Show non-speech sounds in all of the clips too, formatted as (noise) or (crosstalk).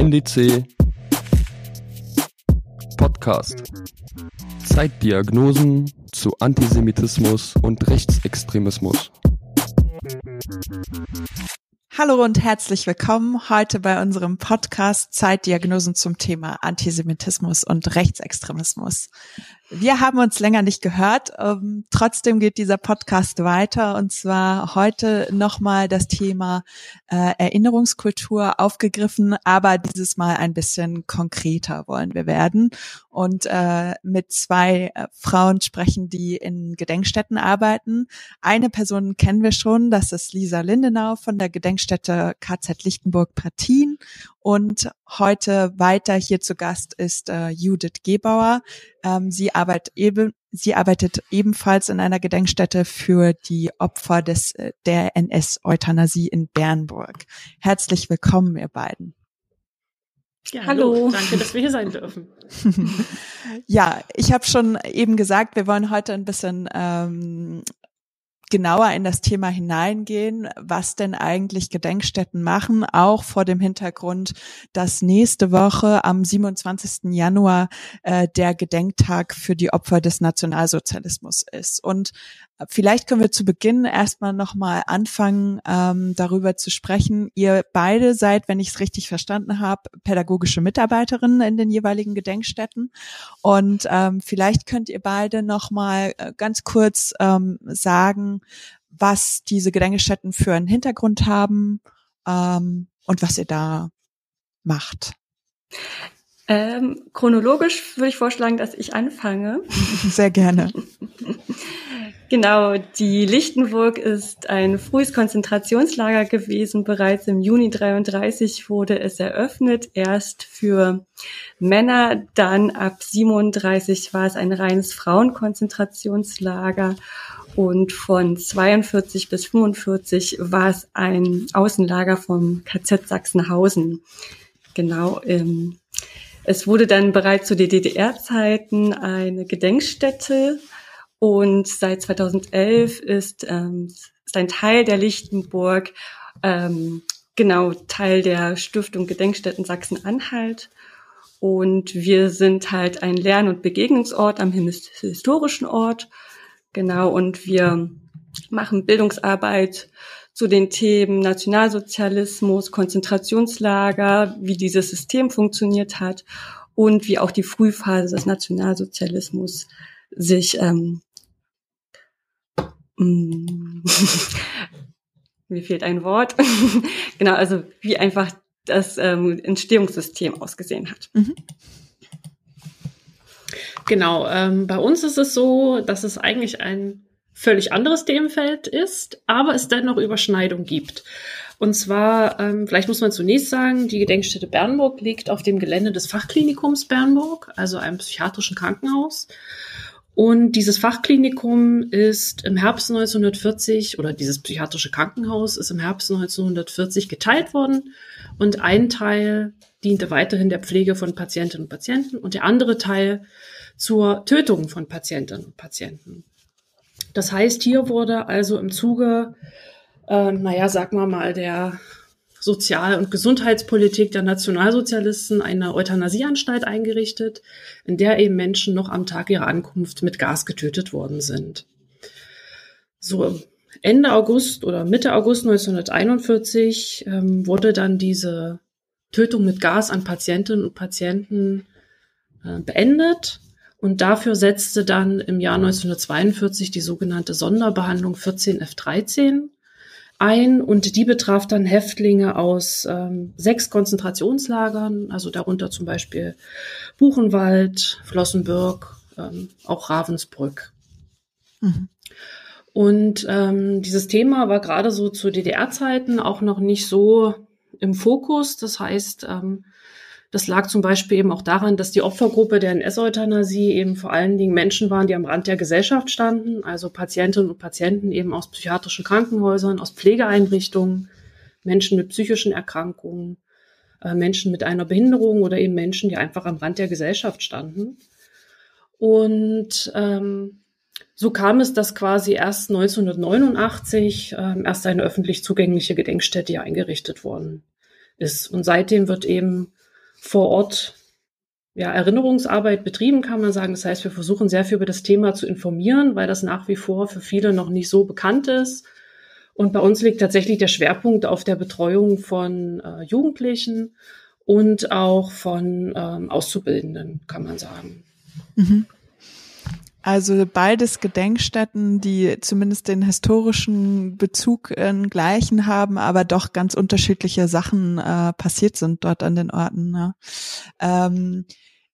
NDC Podcast. Zeitdiagnosen zu Antisemitismus und Rechtsextremismus. Hallo und herzlich willkommen heute bei unserem Podcast Zeitdiagnosen zum Thema Antisemitismus und Rechtsextremismus. Wir haben uns länger nicht gehört. Ähm, trotzdem geht dieser Podcast weiter und zwar heute nochmal das Thema äh, Erinnerungskultur aufgegriffen, aber dieses Mal ein bisschen konkreter wollen wir werden und äh, mit zwei äh, Frauen sprechen, die in Gedenkstätten arbeiten. Eine Person kennen wir schon, das ist Lisa Lindenau von der Gedenkstätte KZ Lichtenburg-Pratin und heute weiter hier zu Gast ist äh, Judith Gebauer. Ähm, sie, arbeitet eben, sie arbeitet ebenfalls in einer Gedenkstätte für die Opfer des, äh, der NS-Euthanasie in Bernburg. Herzlich willkommen, ihr beiden. Ja, hallo. hallo. Danke, dass wir hier sein dürfen. (laughs) ja, ich habe schon eben gesagt, wir wollen heute ein bisschen ähm, genauer in das Thema hineingehen, was denn eigentlich Gedenkstätten machen, auch vor dem Hintergrund, dass nächste Woche am 27. Januar äh, der Gedenktag für die Opfer des Nationalsozialismus ist. Und Vielleicht können wir zu Beginn erstmal nochmal anfangen, ähm, darüber zu sprechen. Ihr beide seid, wenn ich es richtig verstanden habe, pädagogische Mitarbeiterinnen in den jeweiligen Gedenkstätten. Und ähm, vielleicht könnt ihr beide nochmal äh, ganz kurz ähm, sagen, was diese Gedenkstätten für einen Hintergrund haben ähm, und was ihr da macht. Ähm, chronologisch würde ich vorschlagen, dass ich anfange. Sehr gerne. (laughs) Genau, die Lichtenburg ist ein frühes Konzentrationslager gewesen. Bereits im Juni 33 wurde es eröffnet, erst für Männer, dann ab 37 war es ein reines Frauenkonzentrationslager und von 42 bis 45 war es ein Außenlager vom KZ Sachsenhausen. Genau, ähm, es wurde dann bereits zu DDR-Zeiten eine Gedenkstätte und seit 2011 ist, ähm, ist ein Teil der Lichtenburg ähm, genau Teil der Stiftung Gedenkstätten Sachsen-Anhalt. Und wir sind halt ein Lern- und Begegnungsort am historischen Ort. Genau, und wir machen Bildungsarbeit zu den Themen Nationalsozialismus, Konzentrationslager, wie dieses System funktioniert hat und wie auch die Frühphase des Nationalsozialismus sich ähm. (laughs) Mir fehlt ein Wort. (laughs) genau, also wie einfach das ähm, Entstehungssystem ausgesehen hat. Mhm. Genau, ähm, bei uns ist es so, dass es eigentlich ein völlig anderes Themenfeld ist, aber es dennoch Überschneidung gibt. Und zwar, ähm, vielleicht muss man zunächst sagen, die Gedenkstätte Bernburg liegt auf dem Gelände des Fachklinikums Bernburg, also einem psychiatrischen Krankenhaus. Und dieses Fachklinikum ist im Herbst 1940 oder dieses psychiatrische Krankenhaus ist im Herbst 1940 geteilt worden und ein Teil diente weiterhin der Pflege von Patientinnen und Patienten und der andere Teil zur Tötung von Patientinnen und Patienten. Das heißt, hier wurde also im Zuge, äh, naja, sag mal mal, der Sozial- und Gesundheitspolitik der Nationalsozialisten eine Euthanasieanstalt eingerichtet, in der eben Menschen noch am Tag ihrer Ankunft mit Gas getötet worden sind. So Ende August oder Mitte August 1941 ähm, wurde dann diese Tötung mit Gas an Patientinnen und Patienten äh, beendet. Und dafür setzte dann im Jahr 1942 die sogenannte Sonderbehandlung 14F13 ein und die betraf dann Häftlinge aus ähm, sechs Konzentrationslagern, also darunter zum Beispiel Buchenwald, Flossenbürg, ähm, auch Ravensbrück. Mhm. Und ähm, dieses Thema war gerade so zu DDR-Zeiten auch noch nicht so im Fokus. Das heißt, ähm, das lag zum Beispiel eben auch daran, dass die Opfergruppe der NS-Euthanasie eben vor allen Dingen Menschen waren, die am Rand der Gesellschaft standen, also Patientinnen und Patienten eben aus psychiatrischen Krankenhäusern, aus Pflegeeinrichtungen, Menschen mit psychischen Erkrankungen, äh, Menschen mit einer Behinderung oder eben Menschen, die einfach am Rand der Gesellschaft standen. Und ähm, so kam es, dass quasi erst 1989 ähm, erst eine öffentlich zugängliche Gedenkstätte eingerichtet worden ist. Und seitdem wird eben vor Ort ja, Erinnerungsarbeit betrieben, kann man sagen. Das heißt, wir versuchen sehr viel über das Thema zu informieren, weil das nach wie vor für viele noch nicht so bekannt ist. Und bei uns liegt tatsächlich der Schwerpunkt auf der Betreuung von äh, Jugendlichen und auch von ähm, Auszubildenden, kann man sagen. Mhm. Also beides Gedenkstätten, die zumindest den historischen Bezug in gleichen haben, aber doch ganz unterschiedliche Sachen äh, passiert sind dort an den Orten. Ne? Ähm,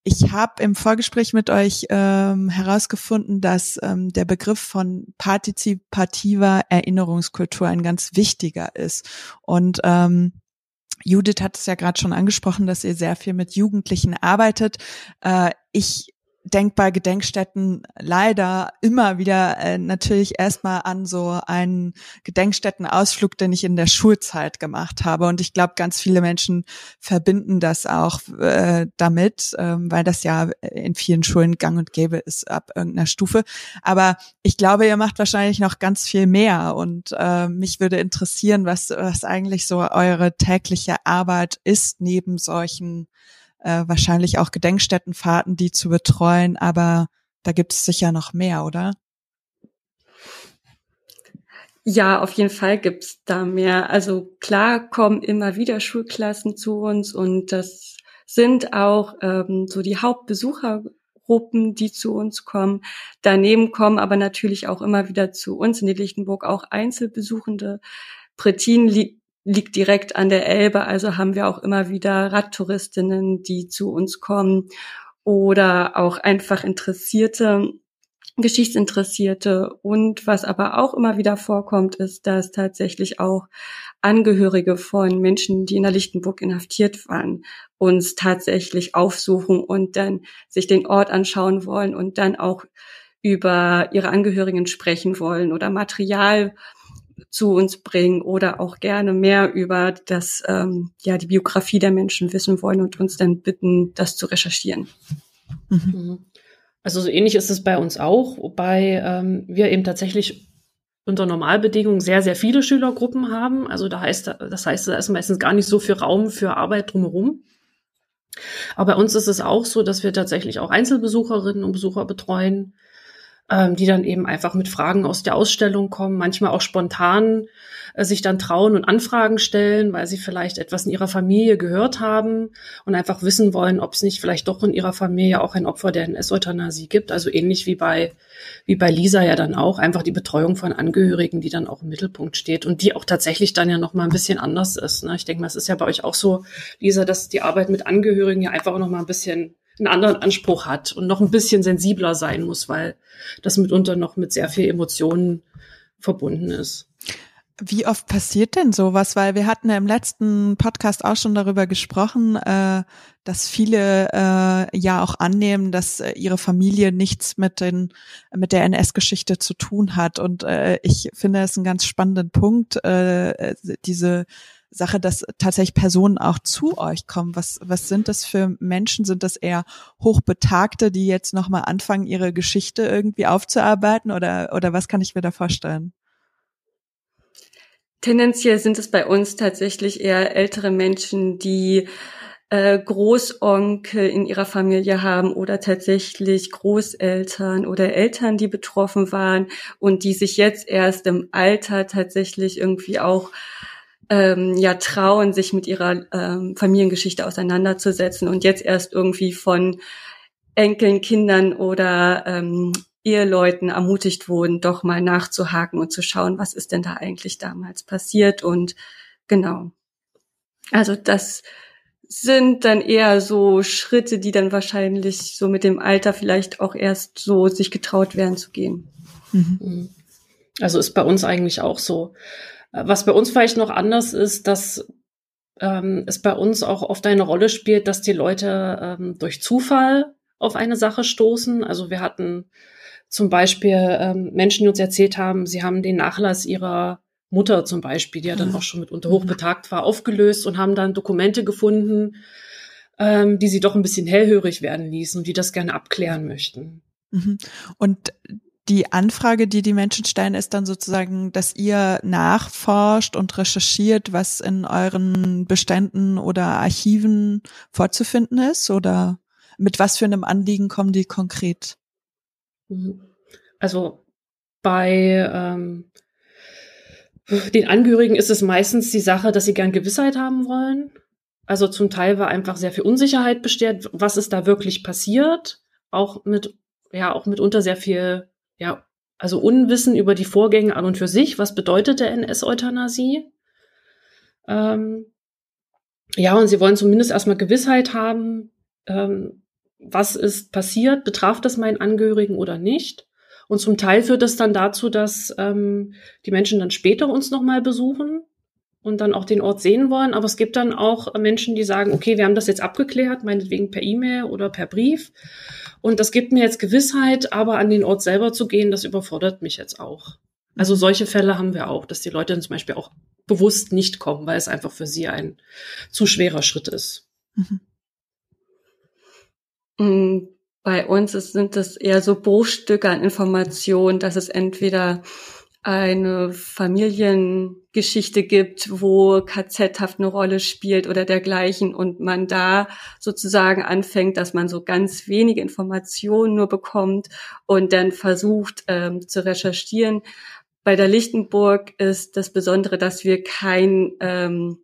ich habe im Vorgespräch mit euch ähm, herausgefunden, dass ähm, der Begriff von partizipativer Erinnerungskultur ein ganz wichtiger ist. Und ähm, Judith hat es ja gerade schon angesprochen, dass ihr sehr viel mit Jugendlichen arbeitet. Äh, ich denkbar Gedenkstätten leider immer wieder äh, natürlich erstmal an so einen Gedenkstättenausflug, den ich in der Schulzeit gemacht habe. Und ich glaube, ganz viele Menschen verbinden das auch äh, damit, ähm, weil das ja in vielen Schulen gang und gäbe ist ab irgendeiner Stufe. Aber ich glaube, ihr macht wahrscheinlich noch ganz viel mehr. Und äh, mich würde interessieren, was, was eigentlich so eure tägliche Arbeit ist neben solchen äh, wahrscheinlich auch Gedenkstättenfahrten, die zu betreuen, aber da gibt es sicher noch mehr, oder? Ja, auf jeden Fall gibt's da mehr. Also klar kommen immer wieder Schulklassen zu uns und das sind auch ähm, so die Hauptbesuchergruppen, die zu uns kommen. Daneben kommen aber natürlich auch immer wieder zu uns in die Lichtenburg auch Einzelbesuchende. Pretin liegt direkt an der Elbe, also haben wir auch immer wieder Radtouristinnen, die zu uns kommen oder auch einfach Interessierte, Geschichtsinteressierte. Und was aber auch immer wieder vorkommt, ist, dass tatsächlich auch Angehörige von Menschen, die in der Lichtenburg inhaftiert waren, uns tatsächlich aufsuchen und dann sich den Ort anschauen wollen und dann auch über ihre Angehörigen sprechen wollen oder Material zu uns bringen oder auch gerne mehr über das, ähm, ja, die Biografie der Menschen wissen wollen und uns dann bitten, das zu recherchieren. Mhm. Also so ähnlich ist es bei uns auch, wobei ähm, wir eben tatsächlich unter Normalbedingungen sehr, sehr viele Schülergruppen haben. Also da heißt, das heißt, da ist meistens gar nicht so viel Raum für Arbeit drumherum. Aber bei uns ist es auch so, dass wir tatsächlich auch Einzelbesucherinnen und Besucher betreuen, ähm, die dann eben einfach mit Fragen aus der Ausstellung kommen, manchmal auch spontan äh, sich dann trauen und Anfragen stellen, weil sie vielleicht etwas in ihrer Familie gehört haben und einfach wissen wollen, ob es nicht vielleicht doch in ihrer Familie auch ein Opfer der NS-Euthanasie gibt. Also ähnlich wie bei, wie bei Lisa ja dann auch, einfach die Betreuung von Angehörigen, die dann auch im Mittelpunkt steht und die auch tatsächlich dann ja noch mal ein bisschen anders ist. Ne? Ich denke mal, es ist ja bei euch auch so, Lisa, dass die Arbeit mit Angehörigen ja einfach auch noch mal ein bisschen einen anderen Anspruch hat und noch ein bisschen sensibler sein muss, weil das mitunter noch mit sehr viel Emotionen verbunden ist. Wie oft passiert denn sowas? Weil wir hatten ja im letzten Podcast auch schon darüber gesprochen, äh, dass viele äh, ja auch annehmen, dass äh, ihre Familie nichts mit den mit der NS-Geschichte zu tun hat. Und äh, ich finde es einen ganz spannenden Punkt, äh, diese Sache, dass tatsächlich Personen auch zu euch kommen. Was, was sind das für Menschen? Sind das eher Hochbetagte, die jetzt nochmal anfangen, ihre Geschichte irgendwie aufzuarbeiten oder, oder was kann ich mir da vorstellen? Tendenziell sind es bei uns tatsächlich eher ältere Menschen, die äh, Großonkel in ihrer Familie haben oder tatsächlich Großeltern oder Eltern, die betroffen waren und die sich jetzt erst im Alter tatsächlich irgendwie auch ähm, ja trauen, sich mit ihrer ähm, Familiengeschichte auseinanderzusetzen und jetzt erst irgendwie von Enkeln, Kindern oder ähm, Eheleuten ermutigt wurden, doch mal nachzuhaken und zu schauen, was ist denn da eigentlich damals passiert und genau. Also das sind dann eher so Schritte, die dann wahrscheinlich so mit dem Alter vielleicht auch erst so sich getraut werden zu gehen. Mhm. Also ist bei uns eigentlich auch so. Was bei uns vielleicht noch anders ist, dass ähm, es bei uns auch oft eine Rolle spielt, dass die Leute ähm, durch Zufall auf eine Sache stoßen. Also wir hatten zum Beispiel ähm, Menschen, die uns erzählt haben, sie haben den Nachlass ihrer Mutter zum Beispiel, die ja dann mhm. auch schon mitunter hochbetagt war, aufgelöst und haben dann Dokumente gefunden, ähm, die sie doch ein bisschen hellhörig werden ließen und die das gerne abklären möchten. Mhm. Und die Anfrage, die die Menschen stellen, ist dann sozusagen, dass ihr nachforscht und recherchiert, was in euren Beständen oder Archiven vorzufinden ist? Oder mit was für einem Anliegen kommen die konkret? Mhm. Also bei ähm, den Angehörigen ist es meistens die Sache, dass sie gern Gewissheit haben wollen. Also zum Teil war einfach sehr viel Unsicherheit besteht, was ist da wirklich passiert, auch mit ja auch mitunter sehr viel ja, also Unwissen über die Vorgänge an und für sich. Was bedeutet der NS-Euthanasie? Ähm, ja, und sie wollen zumindest erstmal Gewissheit haben, ähm, was ist passiert, betraf das meinen Angehörigen oder nicht. Und zum Teil führt das dann dazu, dass ähm, die Menschen dann später uns nochmal besuchen und dann auch den Ort sehen wollen. Aber es gibt dann auch Menschen, die sagen, okay, wir haben das jetzt abgeklärt, meinetwegen per E-Mail oder per Brief. Und das gibt mir jetzt Gewissheit, aber an den Ort selber zu gehen, das überfordert mich jetzt auch. Also mhm. solche Fälle haben wir auch, dass die Leute dann zum Beispiel auch bewusst nicht kommen, weil es einfach für sie ein zu schwerer Schritt ist. Mhm. Mm, bei uns ist, sind das eher so Bruchstücke an Informationen, dass es entweder eine Familiengeschichte gibt, wo KZ-Haft eine Rolle spielt oder dergleichen und man da sozusagen anfängt, dass man so ganz wenige Informationen nur bekommt und dann versucht ähm, zu recherchieren. Bei der Lichtenburg ist das Besondere, dass wir kein ähm,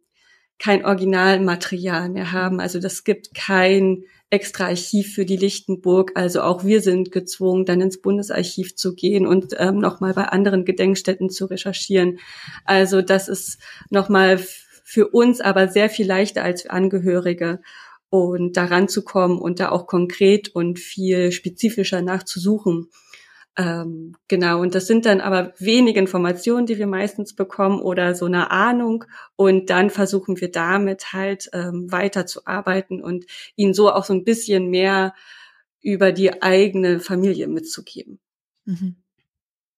kein Originalmaterial mehr haben. Also das gibt kein extra Archiv für die Lichtenburg. Also auch wir sind gezwungen, dann ins Bundesarchiv zu gehen und ähm, nochmal bei anderen Gedenkstätten zu recherchieren. Also das ist nochmal für uns aber sehr viel leichter als Angehörige und daran zu kommen und da auch konkret und viel spezifischer nachzusuchen. Ähm, genau, und das sind dann aber wenige Informationen, die wir meistens bekommen oder so eine Ahnung. Und dann versuchen wir damit halt ähm, weiterzuarbeiten und ihnen so auch so ein bisschen mehr über die eigene Familie mitzugeben. Mhm.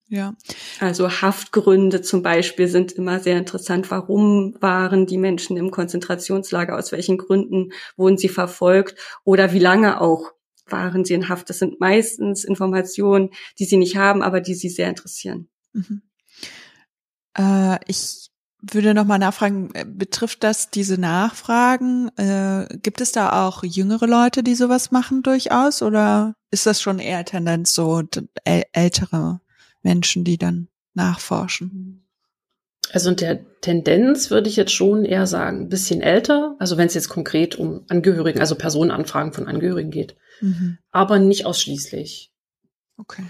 Ja. Also Haftgründe zum Beispiel sind immer sehr interessant. Warum waren die Menschen im Konzentrationslager? Aus welchen Gründen wurden sie verfolgt? Oder wie lange auch waren sie in Haft. Das sind meistens Informationen, die sie nicht haben, aber die sie sehr interessieren. Mhm. Äh, ich würde noch mal nachfragen, äh, betrifft das diese Nachfragen? Äh, gibt es da auch jüngere Leute, die sowas machen durchaus? Oder ist das schon eher Tendenz so ältere Menschen, die dann nachforschen? Also in der Tendenz würde ich jetzt schon eher sagen, ein bisschen älter. Also wenn es jetzt konkret um Angehörigen, also Personenanfragen von Angehörigen geht. Mhm. Aber nicht ausschließlich. Okay,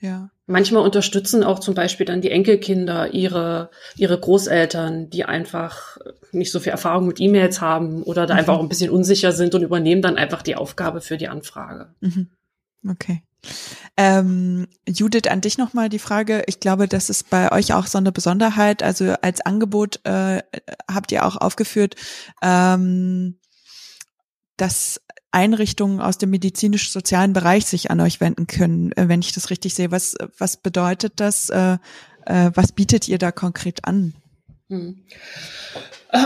ja. Manchmal unterstützen auch zum Beispiel dann die Enkelkinder ihre, ihre Großeltern, die einfach nicht so viel Erfahrung mit E-Mails haben oder da mhm. einfach auch ein bisschen unsicher sind und übernehmen dann einfach die Aufgabe für die Anfrage. Mhm. Okay. Ähm, Judith, an dich nochmal die Frage. Ich glaube, das ist bei euch auch so eine Besonderheit. Also als Angebot äh, habt ihr auch aufgeführt, ähm, dass Einrichtungen aus dem medizinisch-sozialen Bereich sich an euch wenden können, äh, wenn ich das richtig sehe. Was, was bedeutet das? Äh, äh, was bietet ihr da konkret an? Hm.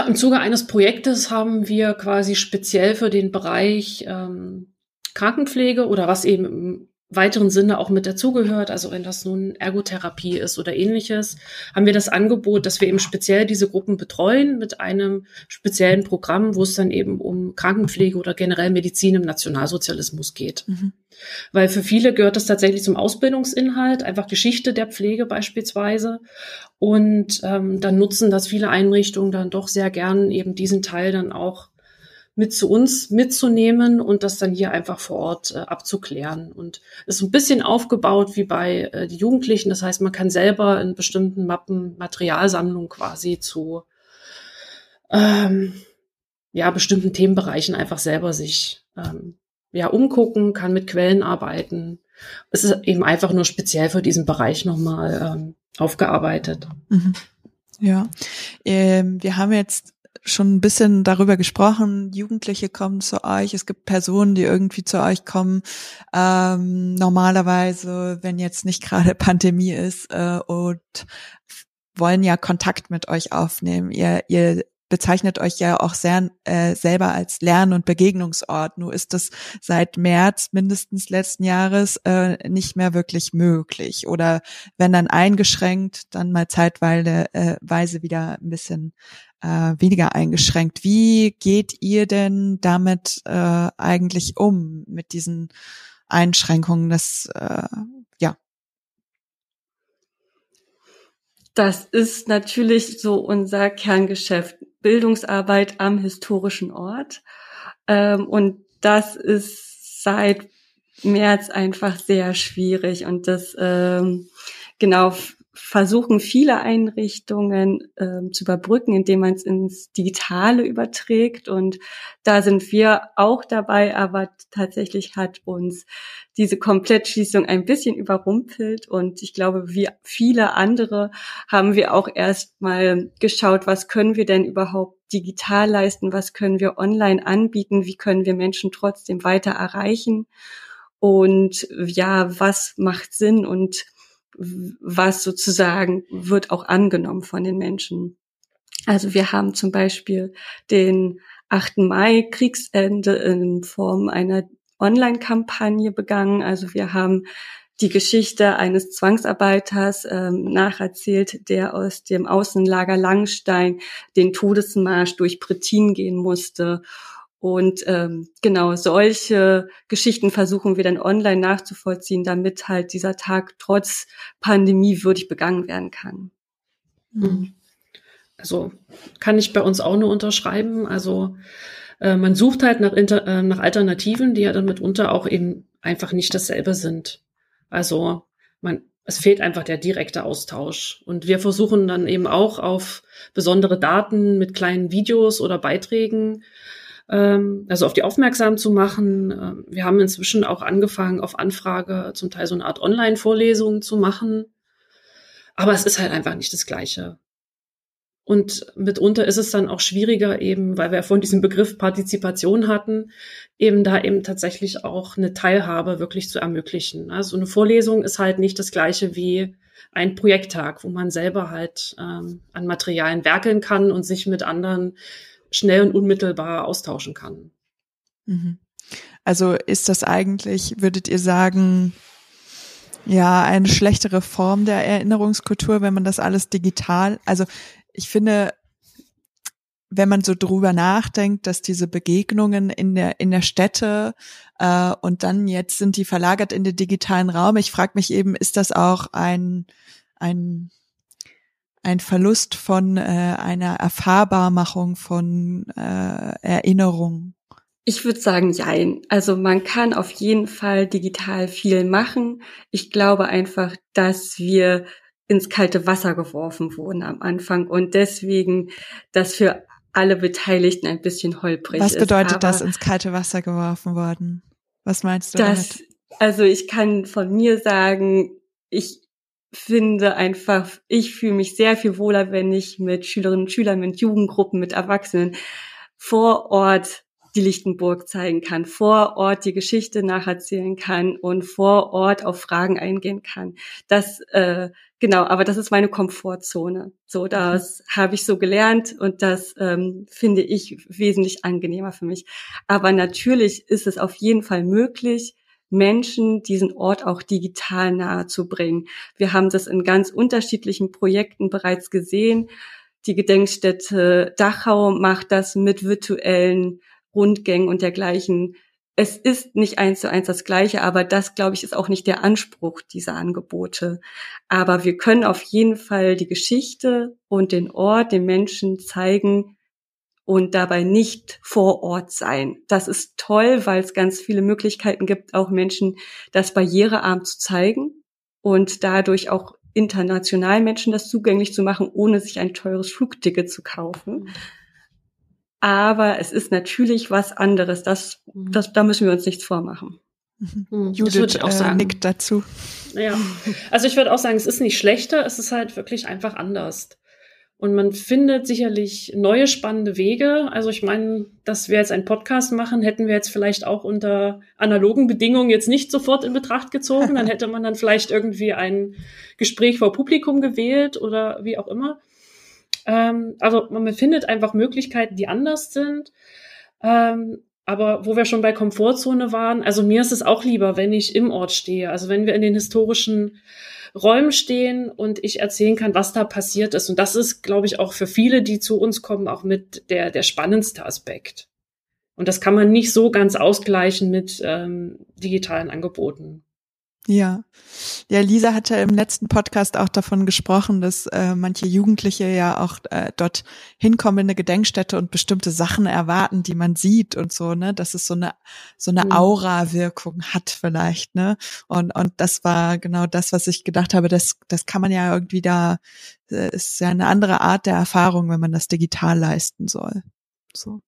Im Zuge eines Projektes haben wir quasi speziell für den Bereich ähm, Krankenpflege oder was eben weiteren Sinne auch mit dazugehört, also wenn das nun Ergotherapie ist oder ähnliches, haben wir das Angebot, dass wir eben speziell diese Gruppen betreuen mit einem speziellen Programm, wo es dann eben um Krankenpflege oder generell Medizin im Nationalsozialismus geht. Mhm. Weil für viele gehört das tatsächlich zum Ausbildungsinhalt, einfach Geschichte der Pflege beispielsweise. Und ähm, dann nutzen das viele Einrichtungen dann doch sehr gern eben diesen Teil dann auch mit zu uns mitzunehmen und das dann hier einfach vor Ort äh, abzuklären. Und es ist ein bisschen aufgebaut wie bei äh, die Jugendlichen. Das heißt, man kann selber in bestimmten Mappen Materialsammlungen quasi zu ähm, ja, bestimmten Themenbereichen einfach selber sich ähm, ja, umgucken, kann mit Quellen arbeiten. Es ist eben einfach nur speziell für diesen Bereich nochmal ähm, aufgearbeitet. Mhm. Ja, ähm, wir haben jetzt schon ein bisschen darüber gesprochen. Jugendliche kommen zu euch. Es gibt Personen, die irgendwie zu euch kommen. Ähm, normalerweise, wenn jetzt nicht gerade (laughs) Pandemie ist äh, und wollen ja Kontakt mit euch aufnehmen. Ihr, ihr bezeichnet euch ja auch sehr äh, selber als Lern- und Begegnungsort. Nur ist das seit März mindestens letzten Jahres äh, nicht mehr wirklich möglich. Oder wenn dann eingeschränkt, dann mal zeitweise äh, Weise wieder ein bisschen äh, weniger eingeschränkt. Wie geht ihr denn damit äh, eigentlich um mit diesen Einschränkungen? Das äh, ja. Das ist natürlich so unser Kerngeschäft, Bildungsarbeit am historischen Ort. Ähm, und das ist seit März einfach sehr schwierig und das ähm, genau versuchen viele Einrichtungen ähm, zu überbrücken, indem man es ins Digitale überträgt. Und da sind wir auch dabei, aber tatsächlich hat uns diese Komplettschließung ein bisschen überrumpelt. Und ich glaube, wie viele andere haben wir auch erst mal geschaut, was können wir denn überhaupt digital leisten, was können wir online anbieten, wie können wir Menschen trotzdem weiter erreichen. Und ja, was macht Sinn und was sozusagen wird auch angenommen von den Menschen. Also wir haben zum Beispiel den 8. Mai Kriegsende in Form einer Online-Kampagne begangen. Also wir haben die Geschichte eines Zwangsarbeiters ähm, nacherzählt, der aus dem Außenlager Langstein den Todesmarsch durch Prettin gehen musste und ähm, genau solche Geschichten versuchen wir dann online nachzuvollziehen, damit halt dieser Tag trotz Pandemie würdig begangen werden kann. Mhm. Also kann ich bei uns auch nur unterschreiben. Also äh, man sucht halt nach, Inter äh, nach Alternativen, die ja dann mitunter auch eben einfach nicht dasselbe sind. Also man, es fehlt einfach der direkte Austausch. Und wir versuchen dann eben auch auf besondere Daten mit kleinen Videos oder Beiträgen ähm, also auf die aufmerksam zu machen. Ähm, wir haben inzwischen auch angefangen, auf Anfrage zum Teil so eine Art Online-Vorlesung zu machen. Aber es ist halt einfach nicht das Gleiche. Und mitunter ist es dann auch schwieriger, eben, weil wir ja vorhin diesen Begriff Partizipation hatten, eben da eben tatsächlich auch eine Teilhabe wirklich zu ermöglichen. Also eine Vorlesung ist halt nicht das gleiche wie ein Projekttag, wo man selber halt ähm, an Materialien werkeln kann und sich mit anderen schnell und unmittelbar austauschen kann. Mhm. Also ist das eigentlich, würdet ihr sagen, ja, eine schlechtere Form der Erinnerungskultur, wenn man das alles digital, also ich finde, wenn man so drüber nachdenkt, dass diese Begegnungen in der in der Städte äh, und dann jetzt sind die verlagert in den digitalen Raum. Ich frage mich eben, ist das auch ein ein ein Verlust von äh, einer Erfahrbarmachung von äh, Erinnerungen? Ich würde sagen, jein. Also man kann auf jeden Fall digital viel machen. Ich glaube einfach, dass wir ins kalte Wasser geworfen wurden am Anfang und deswegen das für alle Beteiligten ein bisschen holprig Was bedeutet ist. das, ins kalte Wasser geworfen worden? Was meinst du das, damit? Also ich kann von mir sagen, ich finde einfach, ich fühle mich sehr viel wohler, wenn ich mit Schülerinnen und Schülern, mit Jugendgruppen, mit Erwachsenen vor Ort die Lichtenburg zeigen kann, vor Ort die Geschichte nacherzählen kann und vor Ort auf Fragen eingehen kann. Das äh, genau, aber das ist meine Komfortzone. So, das mhm. habe ich so gelernt und das ähm, finde ich wesentlich angenehmer für mich. Aber natürlich ist es auf jeden Fall möglich, Menschen diesen Ort auch digital nahe zu bringen. Wir haben das in ganz unterschiedlichen Projekten bereits gesehen. Die Gedenkstätte Dachau macht das mit virtuellen Rundgängen und dergleichen. Es ist nicht eins zu eins das Gleiche, aber das, glaube ich, ist auch nicht der Anspruch dieser Angebote. Aber wir können auf jeden Fall die Geschichte und den Ort den Menschen zeigen, und dabei nicht vor Ort sein. Das ist toll, weil es ganz viele Möglichkeiten gibt, auch Menschen das barrierearm zu zeigen und dadurch auch international Menschen das zugänglich zu machen, ohne sich ein teures Flugticket zu kaufen. Aber es ist natürlich was anderes. Das, mhm. das, da müssen wir uns nichts vormachen. Mhm. Judith auch äh, sagen. nickt dazu. Ja, also ich würde auch sagen, es ist nicht schlechter, es ist halt wirklich einfach anders. Und man findet sicherlich neue spannende Wege. Also ich meine, dass wir jetzt einen Podcast machen, hätten wir jetzt vielleicht auch unter analogen Bedingungen jetzt nicht sofort in Betracht gezogen. Dann hätte man dann vielleicht irgendwie ein Gespräch vor Publikum gewählt oder wie auch immer. Ähm, also man findet einfach Möglichkeiten, die anders sind. Ähm, aber wo wir schon bei Komfortzone waren, also mir ist es auch lieber, wenn ich im Ort stehe. Also wenn wir in den historischen Räumen stehen und ich erzählen kann, was da passiert ist. Und das ist, glaube ich, auch für viele, die zu uns kommen, auch mit der, der spannendste Aspekt. Und das kann man nicht so ganz ausgleichen mit ähm, digitalen Angeboten. Ja. Ja, Lisa hatte im letzten Podcast auch davon gesprochen, dass äh, manche Jugendliche ja auch äh, dort hinkommen in eine Gedenkstätte und bestimmte Sachen erwarten, die man sieht und so, ne, dass es so eine so eine mhm. Aura-Wirkung hat vielleicht, ne? Und und das war genau das, was ich gedacht habe, das das kann man ja irgendwie da äh, ist ja eine andere Art der Erfahrung, wenn man das digital leisten soll. So.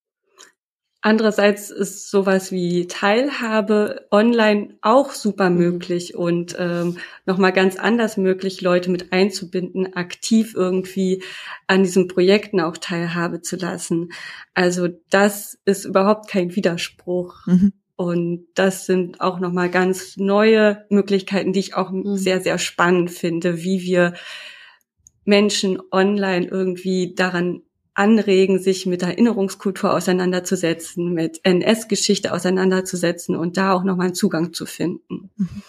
Andererseits ist sowas wie Teilhabe online auch super mhm. möglich und ähm, nochmal ganz anders möglich, Leute mit einzubinden, aktiv irgendwie an diesen Projekten auch Teilhabe zu lassen. Also das ist überhaupt kein Widerspruch. Mhm. Und das sind auch nochmal ganz neue Möglichkeiten, die ich auch mhm. sehr, sehr spannend finde, wie wir Menschen online irgendwie daran anregen, sich mit Erinnerungskultur auseinanderzusetzen, mit NS-Geschichte auseinanderzusetzen und da auch nochmal einen Zugang zu finden. Mhm.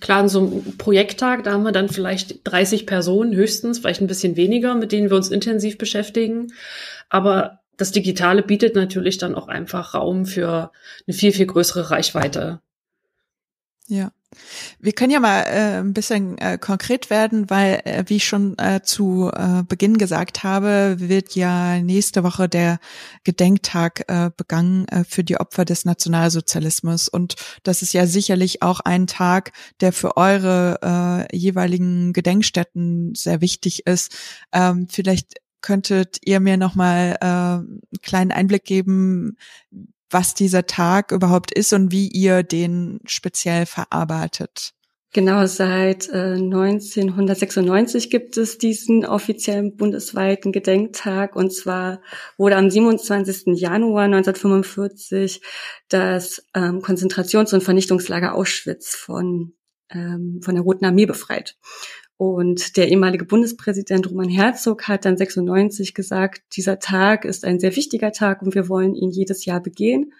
Klar, in so einem Projekttag, da haben wir dann vielleicht 30 Personen höchstens, vielleicht ein bisschen weniger, mit denen wir uns intensiv beschäftigen. Aber das Digitale bietet natürlich dann auch einfach Raum für eine viel, viel größere Reichweite. Ja. Wir können ja mal äh, ein bisschen äh, konkret werden, weil, äh, wie ich schon äh, zu äh, Beginn gesagt habe, wird ja nächste Woche der Gedenktag äh, begangen äh, für die Opfer des Nationalsozialismus. Und das ist ja sicherlich auch ein Tag, der für eure äh, jeweiligen Gedenkstätten sehr wichtig ist. Ähm, vielleicht könntet ihr mir noch mal äh, einen kleinen Einblick geben, was dieser Tag überhaupt ist und wie ihr den speziell verarbeitet. Genau, seit äh, 1996 gibt es diesen offiziellen bundesweiten Gedenktag und zwar wurde am 27. Januar 1945 das ähm, Konzentrations- und Vernichtungslager Auschwitz von, ähm, von der Roten Armee befreit. Und der ehemalige Bundespräsident Roman Herzog hat dann 96 gesagt, dieser Tag ist ein sehr wichtiger Tag und wir wollen ihn jedes Jahr begehen.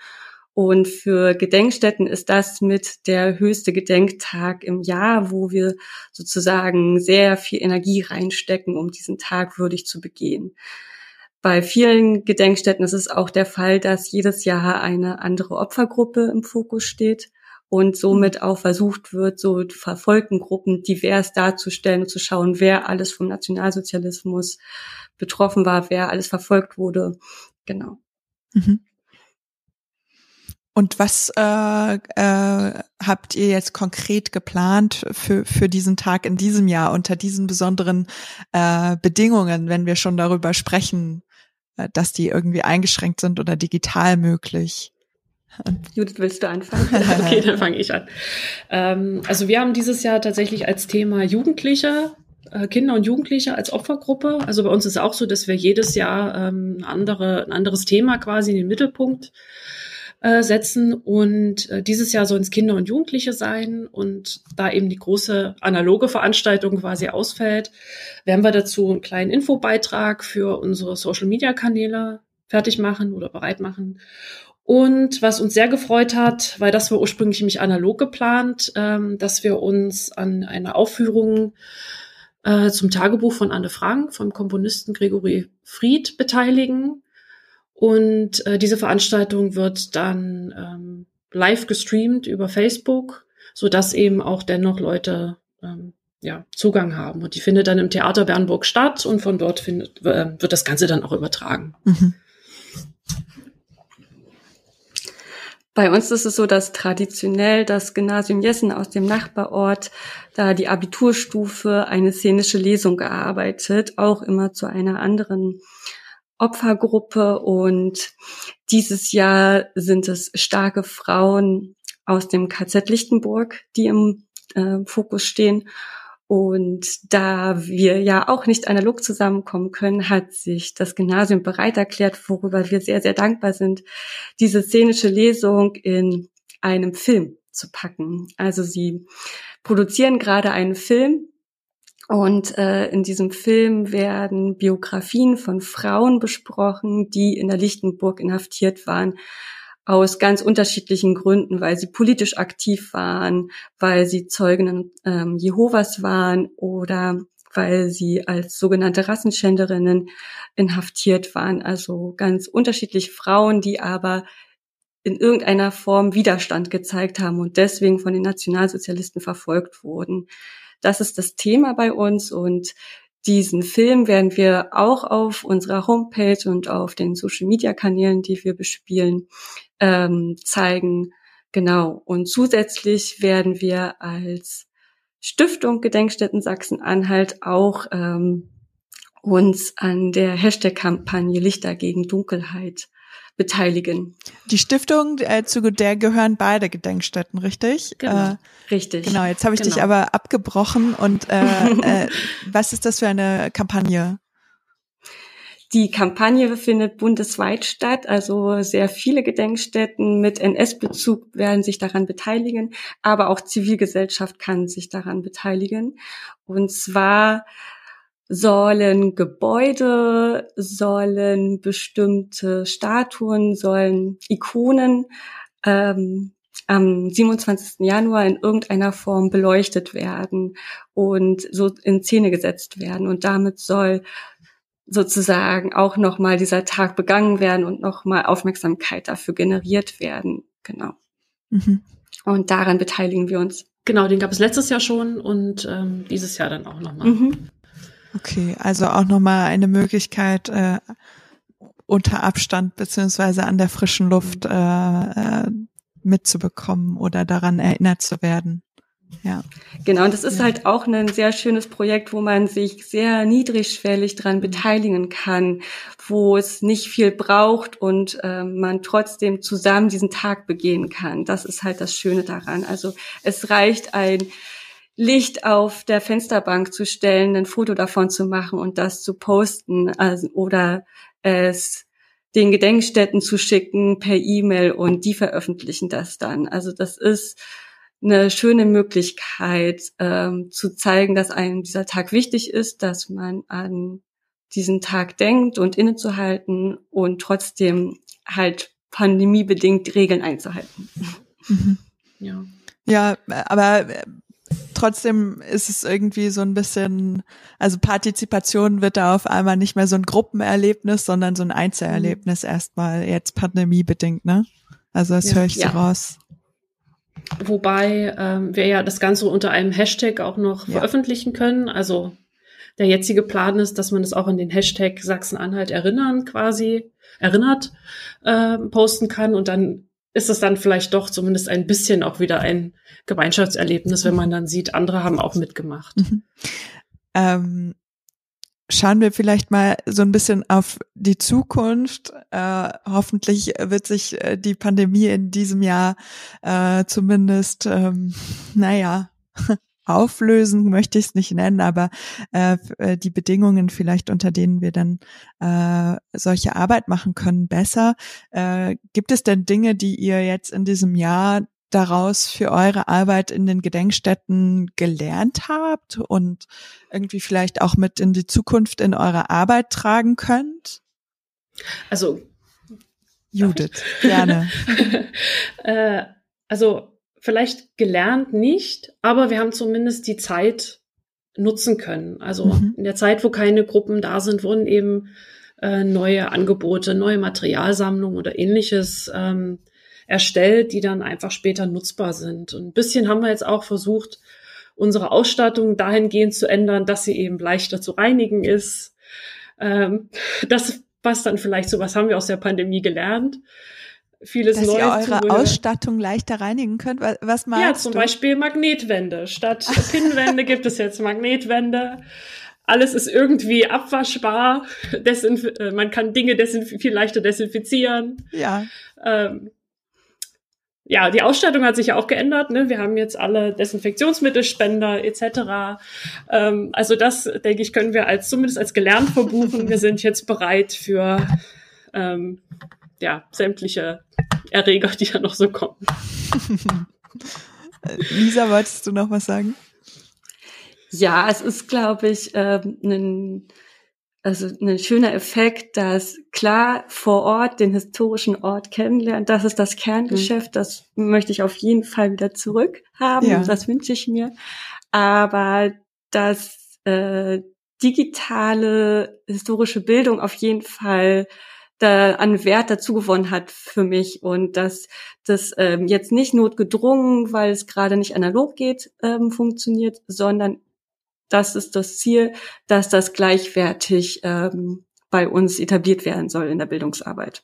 Und für Gedenkstätten ist das mit der höchste Gedenktag im Jahr, wo wir sozusagen sehr viel Energie reinstecken, um diesen Tag würdig zu begehen. Bei vielen Gedenkstätten ist es auch der Fall, dass jedes Jahr eine andere Opfergruppe im Fokus steht und somit mhm. auch versucht wird, so verfolgten Gruppen divers darzustellen und zu schauen, wer alles vom Nationalsozialismus betroffen war, wer alles verfolgt wurde. Genau. Mhm. Und was äh, äh, habt ihr jetzt konkret geplant für, für diesen Tag in diesem Jahr unter diesen besonderen äh, Bedingungen, wenn wir schon darüber sprechen, äh, dass die irgendwie eingeschränkt sind oder digital möglich? (laughs) Judith, willst du anfangen? (laughs) okay, dann fange ich an. Ähm, also wir haben dieses Jahr tatsächlich als Thema Jugendliche, äh, Kinder und Jugendliche als Opfergruppe. Also bei uns ist es auch so, dass wir jedes Jahr ähm, ein, andere, ein anderes Thema quasi in den Mittelpunkt äh, setzen. Und äh, dieses Jahr sollen es Kinder und Jugendliche sein. Und da eben die große analoge Veranstaltung quasi ausfällt, werden wir dazu einen kleinen Infobeitrag für unsere Social-Media-Kanäle fertig machen oder bereit machen. Und was uns sehr gefreut hat, weil das war ursprünglich nämlich analog geplant, ähm, dass wir uns an einer Aufführung äh, zum Tagebuch von Anne Frank vom Komponisten Gregory Fried beteiligen. Und äh, diese Veranstaltung wird dann ähm, live gestreamt über Facebook, so dass eben auch dennoch Leute ähm, ja, Zugang haben. Und die findet dann im Theater Bernburg statt und von dort findet, äh, wird das Ganze dann auch übertragen. Mhm. Bei uns ist es so, dass traditionell das Gymnasium Jessen aus dem Nachbarort da die Abiturstufe eine szenische Lesung gearbeitet, auch immer zu einer anderen Opfergruppe. Und dieses Jahr sind es starke Frauen aus dem KZ Lichtenburg, die im äh, Fokus stehen. Und da wir ja auch nicht analog zusammenkommen können, hat sich das Gymnasium bereit erklärt, worüber wir sehr, sehr dankbar sind, diese szenische Lesung in einem Film zu packen. Also sie produzieren gerade einen Film Und äh, in diesem Film werden Biografien von Frauen besprochen, die in der Lichtenburg inhaftiert waren, aus ganz unterschiedlichen Gründen, weil sie politisch aktiv waren, weil sie Zeuginnen ähm, Jehovas waren oder weil sie als sogenannte Rassenschänderinnen inhaftiert waren. Also ganz unterschiedliche Frauen, die aber in irgendeiner Form Widerstand gezeigt haben und deswegen von den Nationalsozialisten verfolgt wurden. Das ist das Thema bei uns und diesen Film werden wir auch auf unserer Homepage und auf den Social-Media-Kanälen, die wir bespielen, ähm, zeigen. Genau. Und zusätzlich werden wir als Stiftung Gedenkstätten Sachsen-Anhalt auch ähm, uns an der Hashtag-Kampagne Lichter gegen Dunkelheit beteiligen. Die Stiftung, äh, zu der gehören beide Gedenkstätten, richtig? Genau. Äh, richtig. Genau, jetzt habe ich genau. dich aber abgebrochen und äh, (laughs) äh, was ist das für eine Kampagne? Die Kampagne findet bundesweit statt, also sehr viele Gedenkstätten mit NS-Bezug werden sich daran beteiligen, aber auch Zivilgesellschaft kann sich daran beteiligen. Und zwar sollen Gebäude, sollen bestimmte Statuen, sollen Ikonen ähm, am 27. Januar in irgendeiner Form beleuchtet werden und so in Szene gesetzt werden. Und damit soll sozusagen auch nochmal dieser Tag begangen werden und nochmal Aufmerksamkeit dafür generiert werden. Genau. Mhm. Und daran beteiligen wir uns. Genau, den gab es letztes Jahr schon und ähm, dieses Jahr dann auch nochmal. Mhm. Okay, also auch nochmal eine Möglichkeit, äh, unter Abstand beziehungsweise an der frischen Luft äh, äh, mitzubekommen oder daran erinnert zu werden. Ja. Genau, und das ist ja. halt auch ein sehr schönes Projekt, wo man sich sehr niedrigschwellig dran mhm. beteiligen kann, wo es nicht viel braucht und äh, man trotzdem zusammen diesen Tag begehen kann. Das ist halt das Schöne daran. Also es reicht ein Licht auf der Fensterbank zu stellen, ein Foto davon zu machen und das zu posten also, oder es den Gedenkstätten zu schicken per E-Mail und die veröffentlichen das dann. Also das ist eine schöne Möglichkeit ähm, zu zeigen, dass einem dieser Tag wichtig ist, dass man an diesen Tag denkt und innezuhalten und trotzdem halt pandemiebedingt Regeln einzuhalten. Mhm. Ja. Ja, aber trotzdem ist es irgendwie so ein bisschen, also Partizipation wird da auf einmal nicht mehr so ein Gruppenerlebnis, sondern so ein Einzelerlebnis mhm. erstmal, jetzt pandemiebedingt, ne? Also das ja, höre ich so raus. Wobei ähm, wir ja das Ganze unter einem Hashtag auch noch ja. veröffentlichen können. Also der jetzige Plan ist, dass man es auch in den Hashtag Sachsen-Anhalt erinnern quasi erinnert äh, posten kann und dann ist es dann vielleicht doch zumindest ein bisschen auch wieder ein Gemeinschaftserlebnis, wenn man dann sieht, andere haben auch mitgemacht. Mhm. Ähm, schauen wir vielleicht mal so ein bisschen auf die Zukunft. Äh, hoffentlich wird sich äh, die Pandemie in diesem Jahr äh, zumindest, ähm, (laughs) naja, auflösen, möchte ich es nicht nennen, aber äh, äh, die Bedingungen vielleicht, unter denen wir dann äh, solche Arbeit machen können, besser. Äh, gibt es denn Dinge, die ihr jetzt in diesem Jahr daraus für eure Arbeit in den Gedenkstätten gelernt habt und irgendwie vielleicht auch mit in die Zukunft in eure Arbeit tragen könnt? Also Judith, gerne. (laughs) äh, also vielleicht gelernt nicht, aber wir haben zumindest die Zeit nutzen können. Also mhm. in der Zeit, wo keine Gruppen da sind, wurden eben äh, neue Angebote, neue Materialsammlungen oder ähnliches ähm, erstellt, die dann einfach später nutzbar sind. Und ein bisschen haben wir jetzt auch versucht, unsere Ausstattung dahingehend zu ändern, dass sie eben leichter zu reinigen ist. Ähm, (laughs) das passt dann vielleicht so, was haben wir aus der Pandemie gelernt vieles Dass Neues. Dass ihr eure Zubehör. Ausstattung leichter reinigen könnt. Was meinst Ja, zum du? Beispiel Magnetwände. Statt (laughs) Pinnwände gibt es jetzt Magnetwände. Alles ist irgendwie abwaschbar. Desinf äh, man kann Dinge viel leichter desinfizieren. Ja. Ähm, ja, die Ausstattung hat sich ja auch geändert. Ne? Wir haben jetzt alle Desinfektionsmittelspender etc. Ähm, also das, denke ich, können wir als zumindest als gelernt verbuchen. wir (laughs) sind jetzt bereit für ähm, ja, sämtliche Erreger, die da noch so kommen. (laughs) Lisa, wolltest du noch was sagen? Ja, es ist, glaube ich, ähm, ein also ein schöner Effekt, dass klar vor Ort den historischen Ort kennenlernen, das ist das Kerngeschäft, mhm. das möchte ich auf jeden Fall wieder zurückhaben, ja. das wünsche ich mir. Aber dass äh, digitale historische Bildung auf jeden Fall da an Wert dazu gewonnen hat für mich und dass das ähm, jetzt nicht notgedrungen, weil es gerade nicht analog geht, ähm, funktioniert, sondern das ist das Ziel, dass das gleichwertig ähm, bei uns etabliert werden soll in der Bildungsarbeit.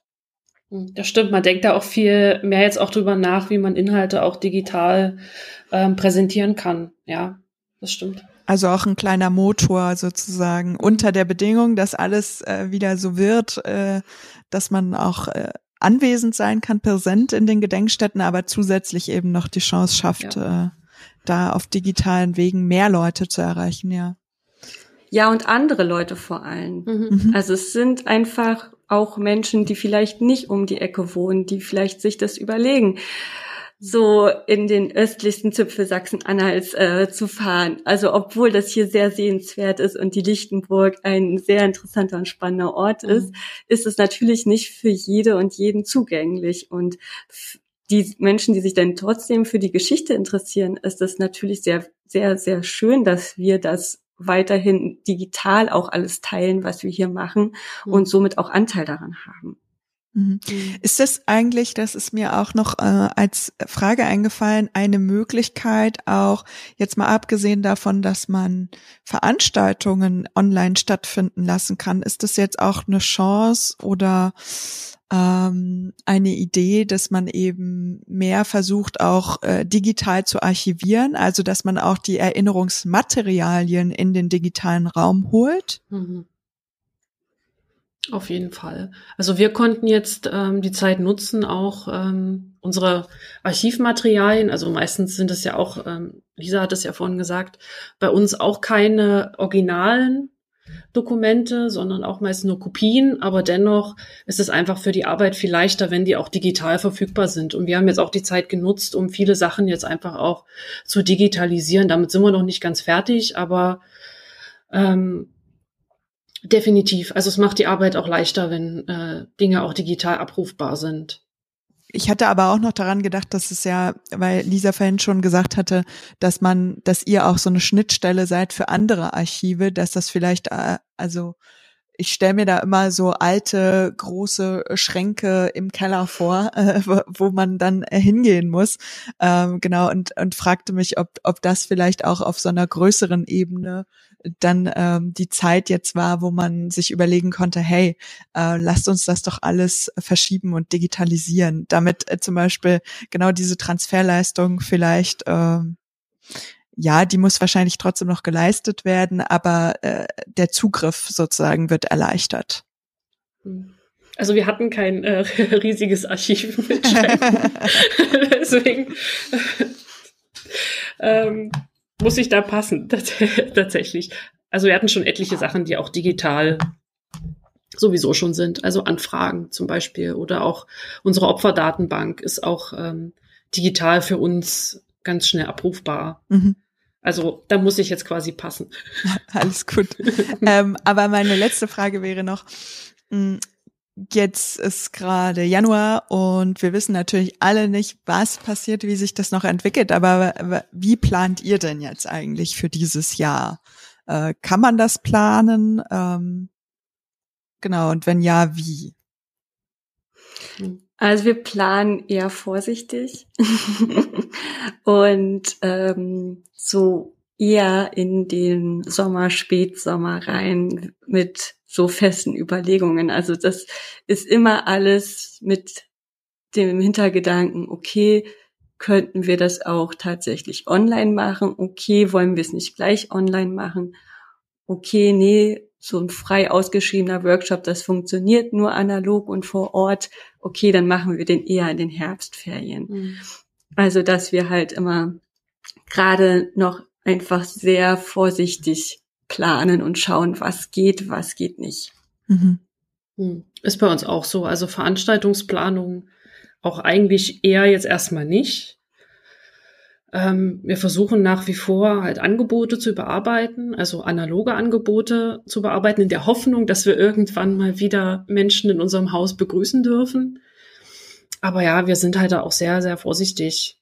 Hm, das stimmt, man denkt da auch viel mehr jetzt auch drüber nach, wie man Inhalte auch digital ähm, präsentieren kann. Ja, das stimmt. Also auch ein kleiner Motor sozusagen unter der Bedingung, dass alles äh, wieder so wird, äh, dass man auch äh, anwesend sein kann, präsent in den Gedenkstätten, aber zusätzlich eben noch die Chance schafft, ja. äh, da auf digitalen Wegen mehr Leute zu erreichen, ja. Ja, und andere Leute vor allem. Mhm. mhm. Also es sind einfach auch Menschen, die vielleicht nicht um die Ecke wohnen, die vielleicht sich das überlegen, so in den östlichsten Zipfel Sachsen-Anhalts äh, zu fahren. Also obwohl das hier sehr sehenswert ist und die Lichtenburg ein sehr interessanter und spannender Ort mhm. ist, ist es natürlich nicht für jede und jeden zugänglich. Und die Menschen, die sich dann trotzdem für die Geschichte interessieren, ist es natürlich sehr, sehr, sehr schön, dass wir das weiterhin digital auch alles teilen, was wir hier machen mhm. und somit auch Anteil daran haben. Mhm. mhm. Ist das eigentlich, das ist mir auch noch äh, als Frage eingefallen, eine Möglichkeit auch, jetzt mal abgesehen davon, dass man Veranstaltungen online stattfinden lassen kann, ist das jetzt auch eine Chance oder ähm, eine Idee, dass man eben mehr versucht, auch äh, digital zu archivieren, also dass man auch die Erinnerungsmaterialien in den digitalen Raum holt? Mhm. Auf jeden Fall. Also wir konnten jetzt ähm, die Zeit nutzen, auch ähm, unsere Archivmaterialien, also meistens sind es ja auch, ähm, Lisa hat es ja vorhin gesagt, bei uns auch keine originalen Dokumente, sondern auch meist nur Kopien, aber dennoch ist es einfach für die Arbeit viel leichter, wenn die auch digital verfügbar sind. Und wir haben jetzt auch die Zeit genutzt, um viele Sachen jetzt einfach auch zu digitalisieren. Damit sind wir noch nicht ganz fertig, aber ähm, definitiv. Also es macht die Arbeit auch leichter, wenn äh, Dinge auch digital abrufbar sind. Ich hatte aber auch noch daran gedacht, dass es ja, weil Lisa vorhin schon gesagt hatte, dass man, dass ihr auch so eine Schnittstelle seid für andere Archive, dass das vielleicht, äh, also ich stelle mir da immer so alte große Schränke im Keller vor, (laughs) äh, wo man dann äh, hingehen muss. Ähm, genau und und fragte mich, ob ob das vielleicht auch auf so einer größeren Ebene dann ähm, die Zeit jetzt war, wo man sich überlegen konnte, hey, äh, lasst uns das doch alles verschieben und digitalisieren, damit äh, zum Beispiel genau diese Transferleistung vielleicht äh, ja, die muss wahrscheinlich trotzdem noch geleistet werden, aber äh, der Zugriff sozusagen wird erleichtert. Also wir hatten kein äh, (laughs) riesiges Archiv (laughs) mit (laughs) Deswegen ähm, muss ich da passen, tatsächlich. Also wir hatten schon etliche Sachen, die auch digital sowieso schon sind. Also Anfragen zum Beispiel oder auch unsere Opferdatenbank ist auch ähm, digital für uns ganz schnell abrufbar. Mhm. Also da muss ich jetzt quasi passen. (laughs) Alles gut. ähm, aber meine letzte Frage wäre noch, hm, Jetzt ist gerade Januar und wir wissen natürlich alle nicht, was passiert, wie sich das noch entwickelt. Aber wie plant ihr denn jetzt eigentlich für dieses Jahr? Äh, kann man das planen? Ähm, genau, und wenn ja, wie? Also wir planen eher vorsichtig (laughs) und ähm, so eher in den Sommer, Spätsommer rein mit so festen Überlegungen. Also das ist immer alles mit dem Hintergedanken, okay, könnten wir das auch tatsächlich online machen? Okay, wollen wir es nicht gleich online machen? Okay, nee, so ein frei ausgeschriebener Workshop, das funktioniert nur analog und vor Ort. Okay, dann machen wir den eher in den Herbstferien. Mhm. Also, dass wir halt immer gerade noch einfach sehr vorsichtig planen und schauen, was geht, was geht nicht. Mhm. Hm. Ist bei uns auch so. Also Veranstaltungsplanung auch eigentlich eher jetzt erstmal nicht. Ähm, wir versuchen nach wie vor halt Angebote zu überarbeiten, also analoge Angebote zu bearbeiten, in der Hoffnung, dass wir irgendwann mal wieder Menschen in unserem Haus begrüßen dürfen. Aber ja, wir sind halt da auch sehr, sehr vorsichtig,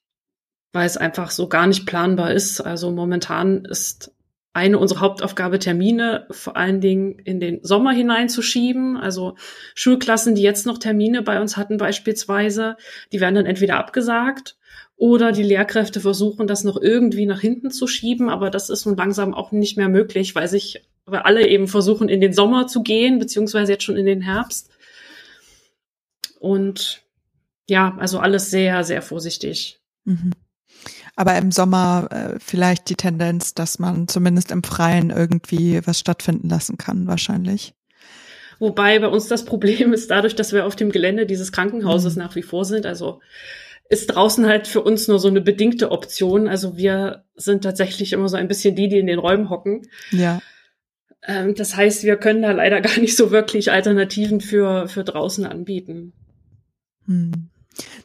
weil es einfach so gar nicht planbar ist. Also momentan ist eine unserer Hauptaufgabe, Termine vor allen Dingen in den Sommer hineinzuschieben. Also Schulklassen, die jetzt noch Termine bei uns hatten beispielsweise, die werden dann entweder abgesagt oder die Lehrkräfte versuchen, das noch irgendwie nach hinten zu schieben. Aber das ist nun langsam auch nicht mehr möglich, weil sich, weil alle eben versuchen, in den Sommer zu gehen, beziehungsweise jetzt schon in den Herbst. Und ja, also alles sehr, sehr vorsichtig. Mhm. Aber im Sommer äh, vielleicht die Tendenz, dass man zumindest im Freien irgendwie was stattfinden lassen kann, wahrscheinlich. Wobei bei uns das (laughs) Problem ist, dadurch, dass wir auf dem Gelände dieses Krankenhauses mhm. nach wie vor sind, also ist draußen halt für uns nur so eine bedingte Option. Also wir sind tatsächlich immer so ein bisschen die, die in den Räumen hocken. Ja. Ähm, das heißt, wir können da leider (laughs) gar nicht so wirklich Alternativen für, für draußen anbieten. Hm.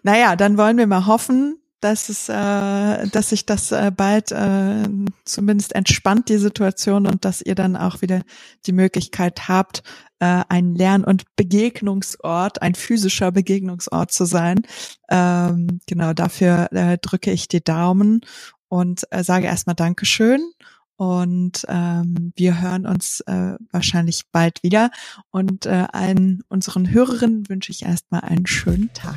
Naja, dann wollen wir mal hoffen, dass es, äh, dass sich das äh, bald äh, zumindest entspannt die Situation und dass ihr dann auch wieder die Möglichkeit habt, äh, ein Lern- und Begegnungsort, ein physischer Begegnungsort zu sein. Ähm, genau dafür äh, drücke ich die Daumen und äh, sage erstmal Dankeschön. Und ähm, wir hören uns äh, wahrscheinlich bald wieder. Und äh, allen unseren Hörerinnen wünsche ich erstmal einen schönen Tag.